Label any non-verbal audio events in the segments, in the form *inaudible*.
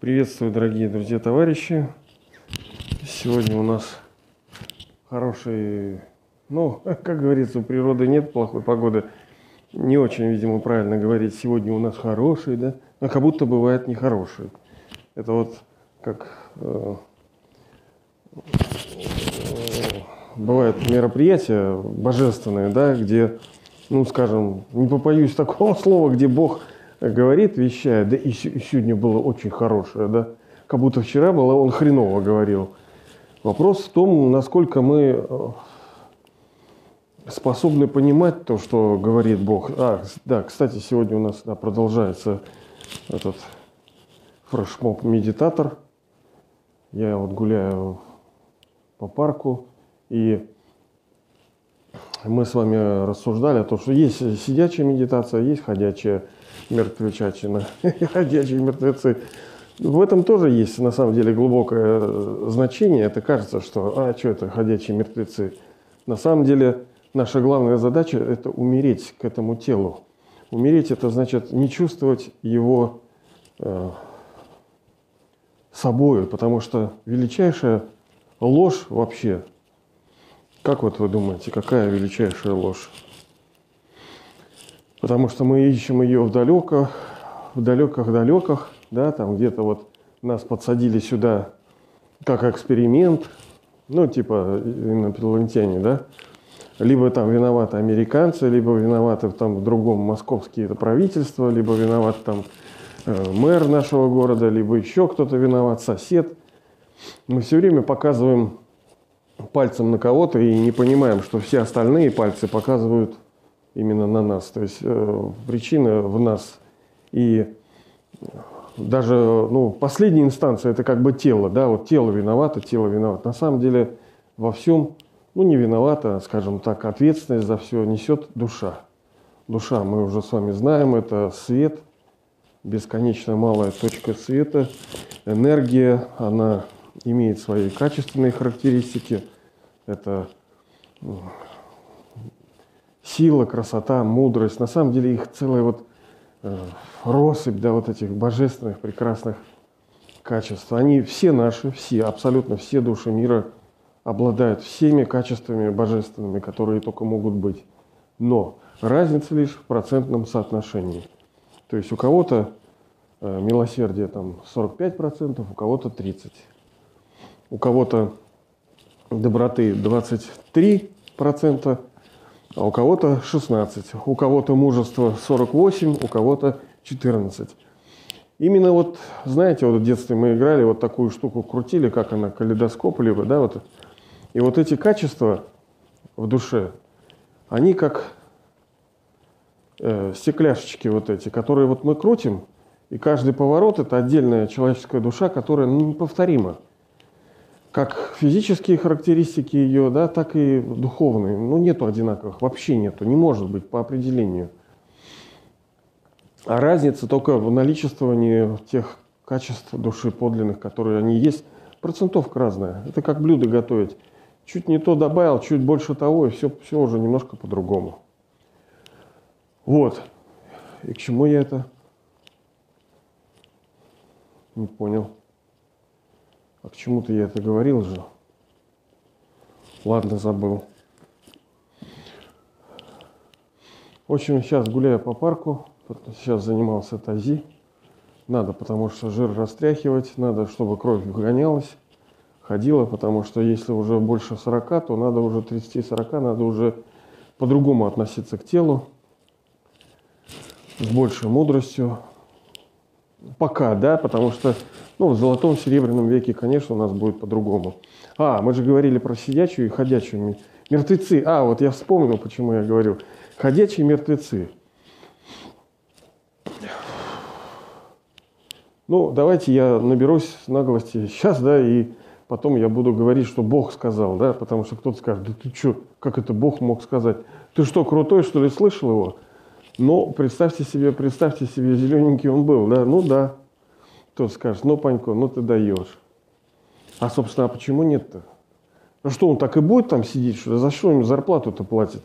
Приветствую, дорогие друзья, товарищи. Сегодня у нас хороший, ну, *laughs* как говорится, у природы нет плохой погоды. Не очень, видимо, правильно говорить, сегодня у нас хороший, да? Но как будто бывает нехороший. Это вот как э, бывают мероприятия божественные, да, где, ну, скажем, не попоюсь *laughs* такого слова, где Бог говорит, вещает, да и, сегодня было очень хорошее, да, как будто вчера было, он хреново говорил. Вопрос в том, насколько мы э, способны понимать то, что говорит Бог. А, да, кстати, сегодня у нас да, продолжается этот фрешмоб медитатор. Я вот гуляю по парку, и мы с вами рассуждали о том, что есть сидячая медитация, есть ходячая мертвечатина, *laughs* ходячие мертвецы. В этом тоже есть на самом деле глубокое э, значение. Это кажется, что а что это ходячие мертвецы. На самом деле наша главная задача – это умереть к этому телу. Умереть – это значит не чувствовать его э, собою, потому что величайшая ложь вообще, как вот вы думаете, какая величайшая ложь? Потому что мы ищем ее в далеках, в далеках-далеках, да, там где-то вот нас подсадили сюда как эксперимент, ну, типа инопланетяне, да, либо там виноваты американцы, либо виноваты там в другом московские это правительство, либо виноват там э, мэр нашего города, либо еще кто-то виноват, сосед. Мы все время показываем пальцем на кого-то и не понимаем, что все остальные пальцы показывают именно на нас. То есть э, причина в нас. И даже ну, последняя инстанция это как бы тело, да, вот тело виновато, тело виновато. На самом деле во всем, ну не виновата, скажем так, ответственность за все несет душа. Душа, мы уже с вами знаем, это свет, бесконечно малая точка света, энергия, она имеет свои качественные характеристики. Это сила, красота, мудрость. На самом деле их целая вот э, россыпь, да, вот этих божественных, прекрасных качеств. Они все наши, все, абсолютно все души мира обладают всеми качествами божественными, которые только могут быть. Но разница лишь в процентном соотношении. То есть у кого-то э, милосердие там 45%, у кого-то 30%. У кого-то доброты 23%, а у кого-то 16, у кого-то мужество 48, у кого-то 14. Именно вот, знаете, вот в детстве мы играли, вот такую штуку крутили, как она, калейдоскоп либо, да, вот. И вот эти качества в душе, они как э, стекляшечки вот эти, которые вот мы крутим, и каждый поворот – это отдельная человеческая душа, которая ну, неповторима как физические характеристики ее, да, так и духовные. Ну, нету одинаковых, вообще нету, не может быть по определению. А разница только в наличествовании тех качеств души подлинных, которые они есть. Процентовка разная. Это как блюдо готовить. Чуть не то добавил, чуть больше того, и все, все уже немножко по-другому. Вот. И к чему я это? Не понял. А к чему-то я это говорил же. Ладно, забыл. В общем, сейчас гуляю по парку. Сейчас занимался тази. Надо, потому что жир растряхивать. Надо, чтобы кровь гонялась, ходила. Потому что если уже больше 40, то надо уже 30-40, надо уже по-другому относиться к телу. С большей мудростью. Пока, да, потому что ну, в золотом, серебряном веке, конечно, у нас будет по-другому. А, мы же говорили про сидячую и ходячую. Мертвецы. А, вот я вспомнил, почему я говорю. Ходячие мертвецы. Ну, давайте я наберусь наглости сейчас, да, и потом я буду говорить, что Бог сказал, да, потому что кто-то скажет, да ты что, как это Бог мог сказать? Ты что, крутой, что ли, слышал его? Ну, представьте себе, представьте себе, зелененький он был, да, ну да, кто скажет, ну, Панько, ну ты даешь. А, собственно, а почему нет-то? Ну что, он так и будет там сидеть, что? За что ему зарплату-то платит?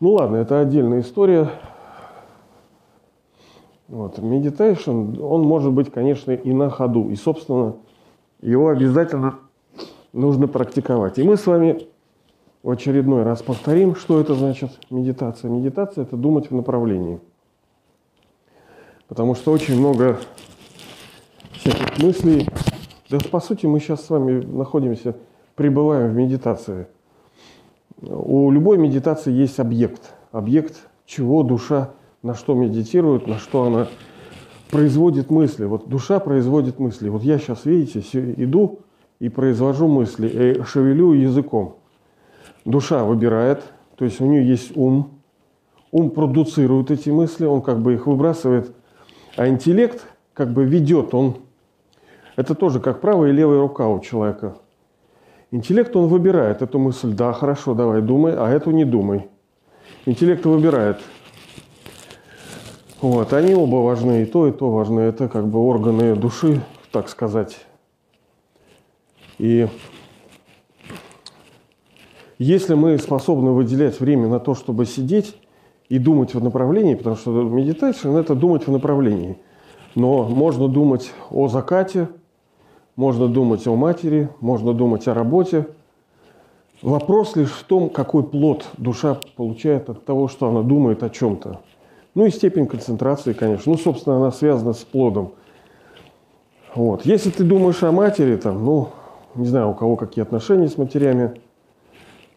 Ну ладно, это отдельная история. Вот. Meditation, он может быть, конечно, и на ходу. И, собственно, его обязательно нужно практиковать. И мы с вами в очередной раз повторим, что это значит медитация. Медитация – это думать в направлении. Потому что очень много всяких мыслей. Да, по сути, мы сейчас с вами находимся, пребываем в медитации. У любой медитации есть объект. Объект чего душа, на что медитирует, на что она производит мысли. Вот душа производит мысли. Вот я сейчас, видите, иду и произвожу мысли, и шевелю языком. Душа выбирает, то есть у нее есть ум. Ум продуцирует эти мысли, он как бы их выбрасывает. А интеллект как бы ведет, он... Это тоже как правая и левая рука у человека. Интеллект, он выбирает эту мысль. Да, хорошо, давай, думай, а эту не думай. Интеллект выбирает. Вот, они оба важны, и то, и то важны. Это как бы органы души, так сказать. И если мы способны выделять время на то, чтобы сидеть и думать в направлении, потому что медитация – это думать в направлении. Но можно думать о закате, можно думать о матери, можно думать о работе. Вопрос лишь в том, какой плод душа получает от того, что она думает о чем-то. Ну и степень концентрации, конечно. Ну, собственно, она связана с плодом. Вот. Если ты думаешь о матери, там, ну, не знаю, у кого какие отношения с матерями,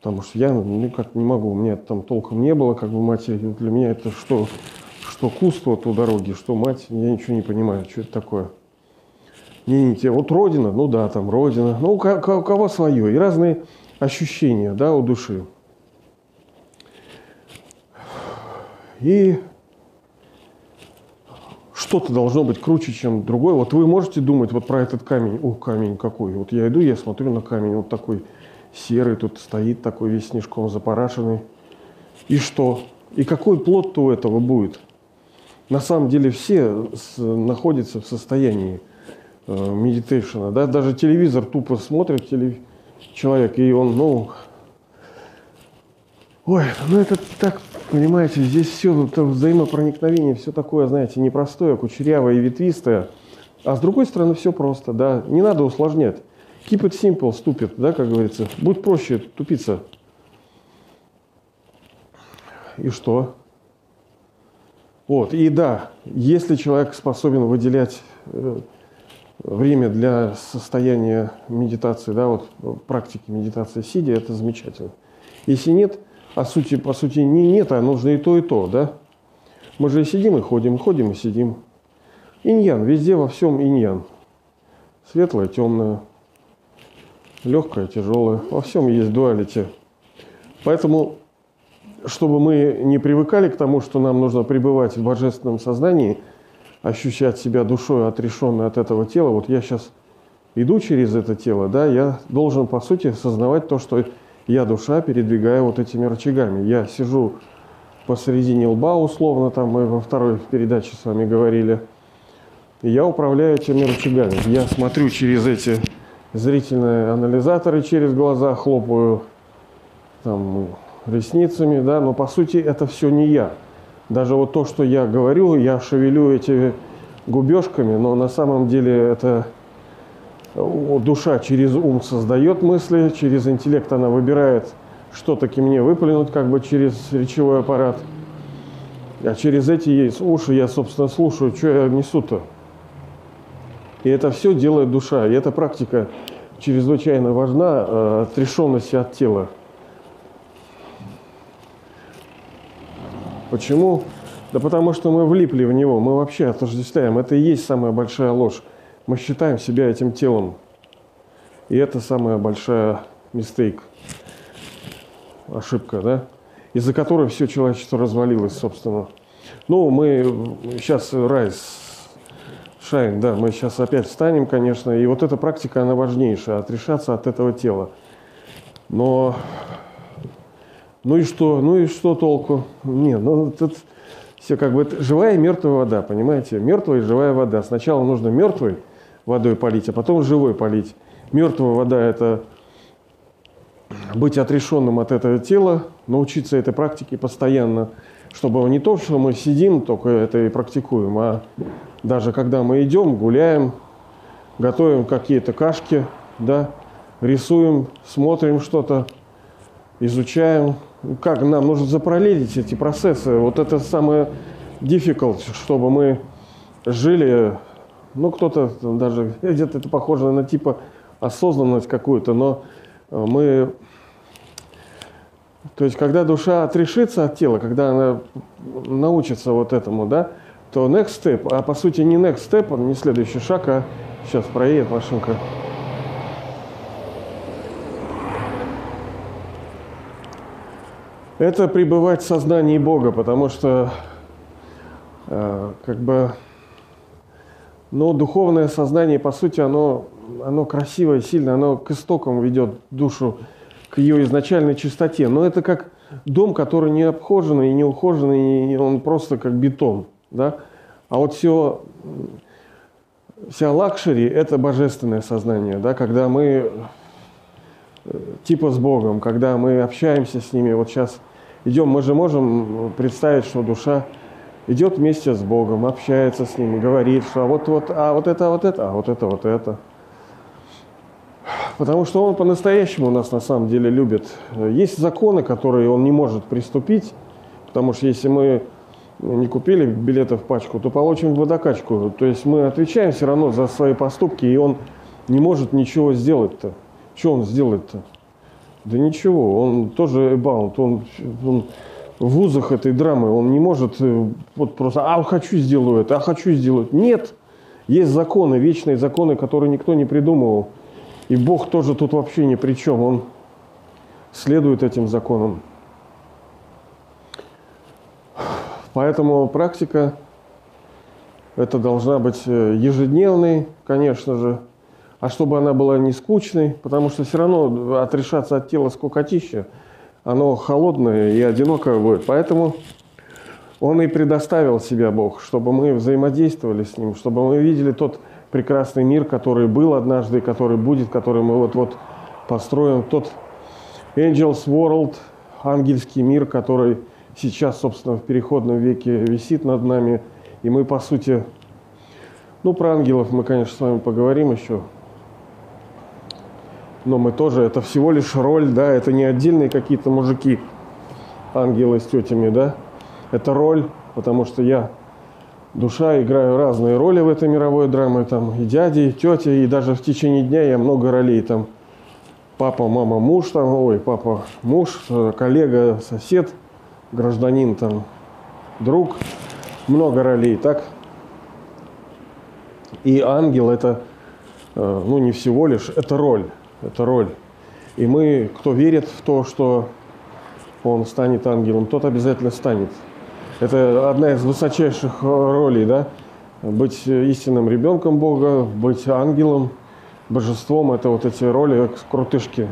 потому что я ну, как не могу, у меня там толком не было, как бы матери. Для меня это что, что куст вот у дороги, что мать, я ничего не понимаю, что это такое. Не, не те. Вот родина, ну да, там родина. Ну, у кого свое. И разные ощущения, да, у души. И что-то должно быть круче, чем другое. Вот вы можете думать вот про этот камень. О, камень какой. Вот я иду, я смотрю на камень, вот такой серый, тут стоит такой весь снежком запорашенный. И что? И какой плод-то у этого будет? На самом деле все с, находятся в состоянии э. Да? Даже телевизор тупо смотрит телев... человек, и он, ну... Ой, ну это так Понимаете, здесь все это взаимопроникновение, все такое, знаете, непростое, кучерявое и ветвистое. А с другой стороны, все просто, да. Не надо усложнять. Keep it simple, ступит, да, как говорится. Будь проще, тупица. И что? Вот, и да, если человек способен выделять э, время для состояния медитации, да, вот практики медитации сидя, это замечательно. Если нет – а сути, по сути не нет, а нужно и то, и то, да? Мы же и сидим, и ходим, ходим, и сидим. Иньян, везде во всем иньян. Светлое, темное, легкое, тяжелое. Во всем есть дуалити. Поэтому, чтобы мы не привыкали к тому, что нам нужно пребывать в божественном сознании, ощущать себя душой, отрешенной от этого тела, вот я сейчас иду через это тело, да, я должен, по сути, осознавать то, что я душа передвигаю вот этими рычагами. Я сижу посередине лба, условно, там мы во второй передаче с вами говорили. И я управляю этими рычагами. Я смотрю через эти зрительные анализаторы, через глаза хлопаю там, ресницами, да, но по сути это все не я. Даже вот то, что я говорю, я шевелю эти губежками, но на самом деле это душа через ум создает мысли, через интеллект она выбирает, что таки мне выплюнуть, как бы через речевой аппарат. А через эти есть уши я, собственно, слушаю, что я несу-то. И это все делает душа. И эта практика чрезвычайно важна, э, отрешенность от тела. Почему? Да потому что мы влипли в него, мы вообще отождествляем. Это и есть самая большая ложь мы считаем себя этим телом. И это самая большая mistake, ошибка, да, из-за которой все человечество развалилось, собственно. Ну, мы сейчас rise, shine, да, мы сейчас опять встанем, конечно, и вот эта практика, она важнейшая, отрешаться от этого тела. Но, ну и что, ну и что толку? Не, ну тут все как бы живая и мертвая вода, понимаете? Мертвая и живая вода. Сначала нужно мертвый, водой полить, а потом живой полить. Мертвая вода – это быть отрешенным от этого тела, научиться этой практике постоянно, чтобы не то, что мы сидим, только это и практикуем, а даже когда мы идем, гуляем, готовим какие-то кашки, да, рисуем, смотрим что-то, изучаем. Как нам нужно запараллелить эти процессы. Вот это самое difficult, чтобы мы жили, ну кто-то даже *laughs* где-то это похоже на типа осознанность какую-то, но э, мы то есть, когда душа отрешится от тела, когда она научится вот этому, да, то next step, а по сути не next step, он не следующий шаг, а сейчас проедет машинка. Это пребывать в сознании Бога, потому что э, как бы, ну, духовное сознание, по сути, оно, оно красивое, сильное, оно к истокам ведет душу к ее изначальной чистоте. Но это как дом, который не обхоженный и не ухоженный, и он просто как бетон. Да? А вот все, вся luxury – это божественное сознание, да? когда мы э, типа с Богом, когда мы общаемся с ними. Вот сейчас идем, мы же можем представить, что душа идет вместе с Богом, общается с ним, говорит, что а вот, вот, а вот это, а вот это, а вот это, вот это – Потому что он по-настоящему нас на самом деле любит. Есть законы, которые он не может приступить, потому что если мы не купили билетов пачку, то получим водокачку. То есть мы отвечаем все равно за свои поступки, и он не может ничего сделать-то. Что он сделает-то? Да ничего, он тоже эбаунт, он, он в вузах этой драмы, он не может э, вот просто, а хочу сделаю это, а хочу сделать. Нет, есть законы, вечные законы, которые никто не придумывал. И Бог тоже тут вообще ни при чем. Он следует этим законам. Поэтому практика это должна быть э, ежедневной, конечно же, а чтобы она была не скучной, потому что все равно отрешаться от тела скукотища, оно холодное и одинокое будет. Поэтому он и предоставил себя Бог, чтобы мы взаимодействовали с Ним, чтобы мы видели тот прекрасный мир, который был однажды, который будет, который мы вот-вот построим. Тот Angels World, ангельский мир, который сейчас, собственно, в переходном веке висит над нами. И мы, по сути, ну, про ангелов мы, конечно, с вами поговорим еще. Но мы тоже, это всего лишь роль, да, это не отдельные какие-то мужики, ангелы с тетями, да. Это роль, потому что я душа, играю разные роли в этой мировой драме, там и дяди, и тети, и даже в течение дня я много ролей, там папа, мама, муж, там, ой, папа, муж, коллега, сосед, гражданин, там, друг, много ролей, так? И ангел это, э, ну, не всего лишь, это роль, это роль. И мы, кто верит в то, что он станет ангелом, тот обязательно станет. Это одна из высочайших э, ролей, да? Быть истинным ребенком Бога, быть ангелом, божеством. Это вот эти роли крутышки.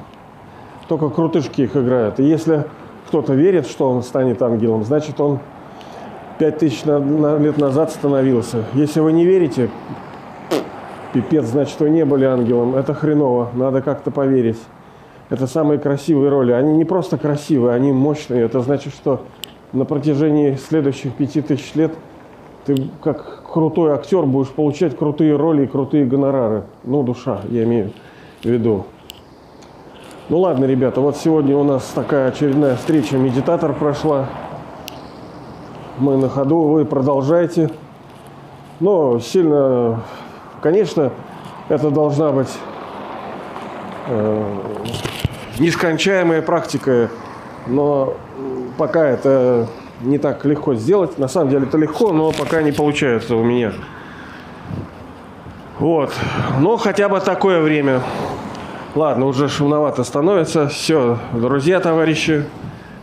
Только крутышки их играют. И если кто-то верит, что он станет ангелом, значит он пять тысяч лет назад становился. Если вы не верите, пипец, значит вы не были ангелом. Это хреново, надо как-то поверить. Это самые красивые роли. Они не просто красивые, они мощные. Это значит, что на протяжении следующих пяти тысяч лет ты как крутой актер будешь получать крутые роли и крутые гонорары. Ну, душа, я имею в виду. Ну ладно, ребята, вот сегодня у нас такая очередная встреча. Медитатор прошла. Мы на ходу, вы продолжайте. Но сильно, конечно, это должна быть э, нескончаемая практика, но пока это не так легко сделать. На самом деле это легко, но пока не получается у меня. Вот. Но хотя бы такое время. Ладно, уже шумновато становится. Все, друзья, товарищи,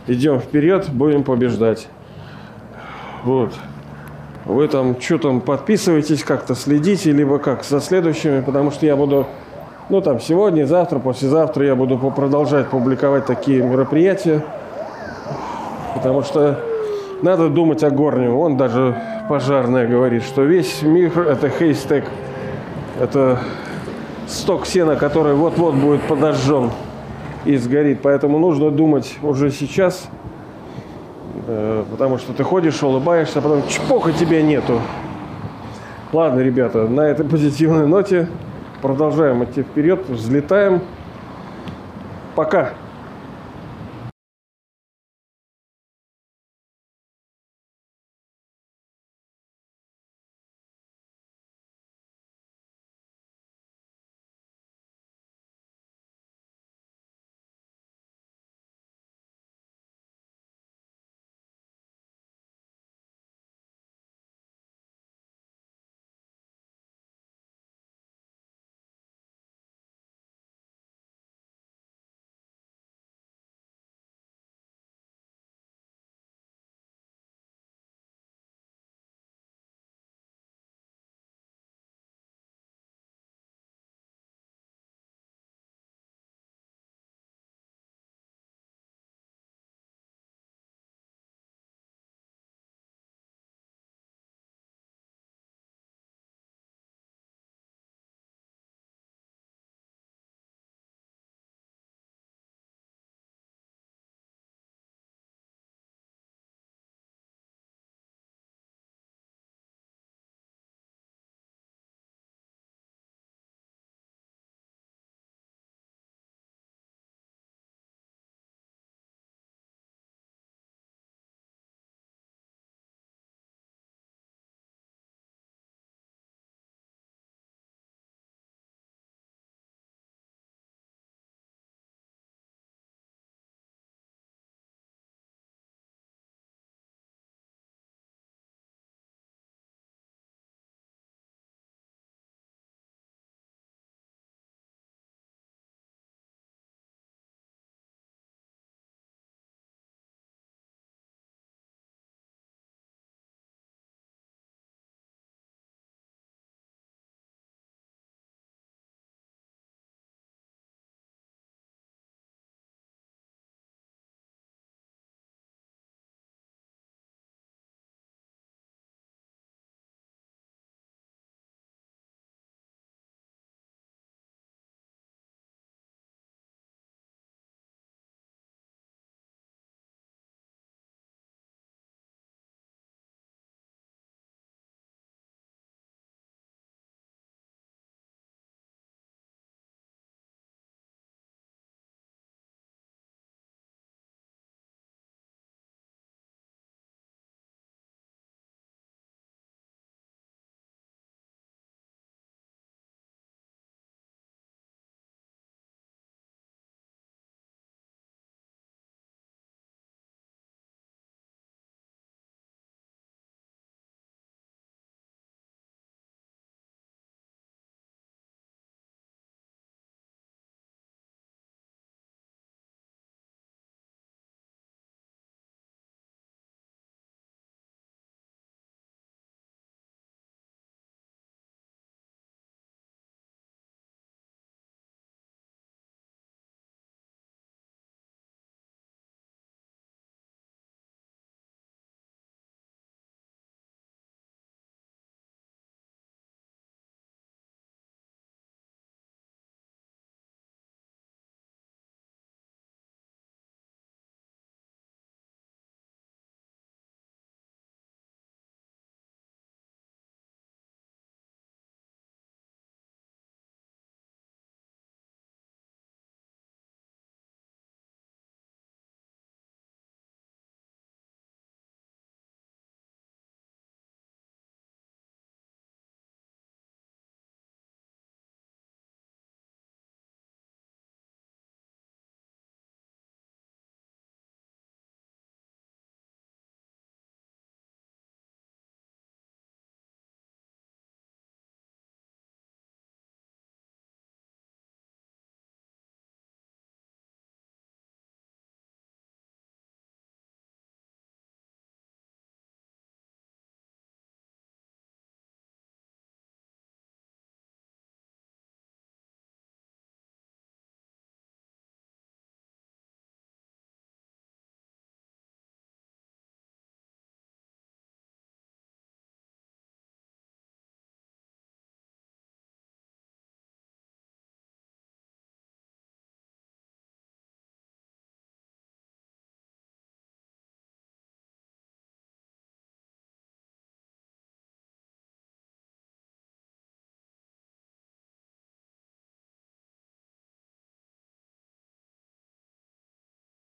идем вперед, будем побеждать. Вот. Вы там что там подписываетесь, как-то следите, либо как за следующими, потому что я буду, ну там сегодня, завтра, послезавтра я буду продолжать публиковать такие мероприятия. Потому что надо думать о горнем. Он даже пожарная говорит, что весь мир – это хейстек. Это сток сена, который вот-вот будет подожжен и сгорит. Поэтому нужно думать уже сейчас, Э, потому что ты ходишь, улыбаешься, а потом чпок, и тебя нету. Ладно, ребята, на этой позитивной ноте продолжаем идти вперед, взлетаем. Пока.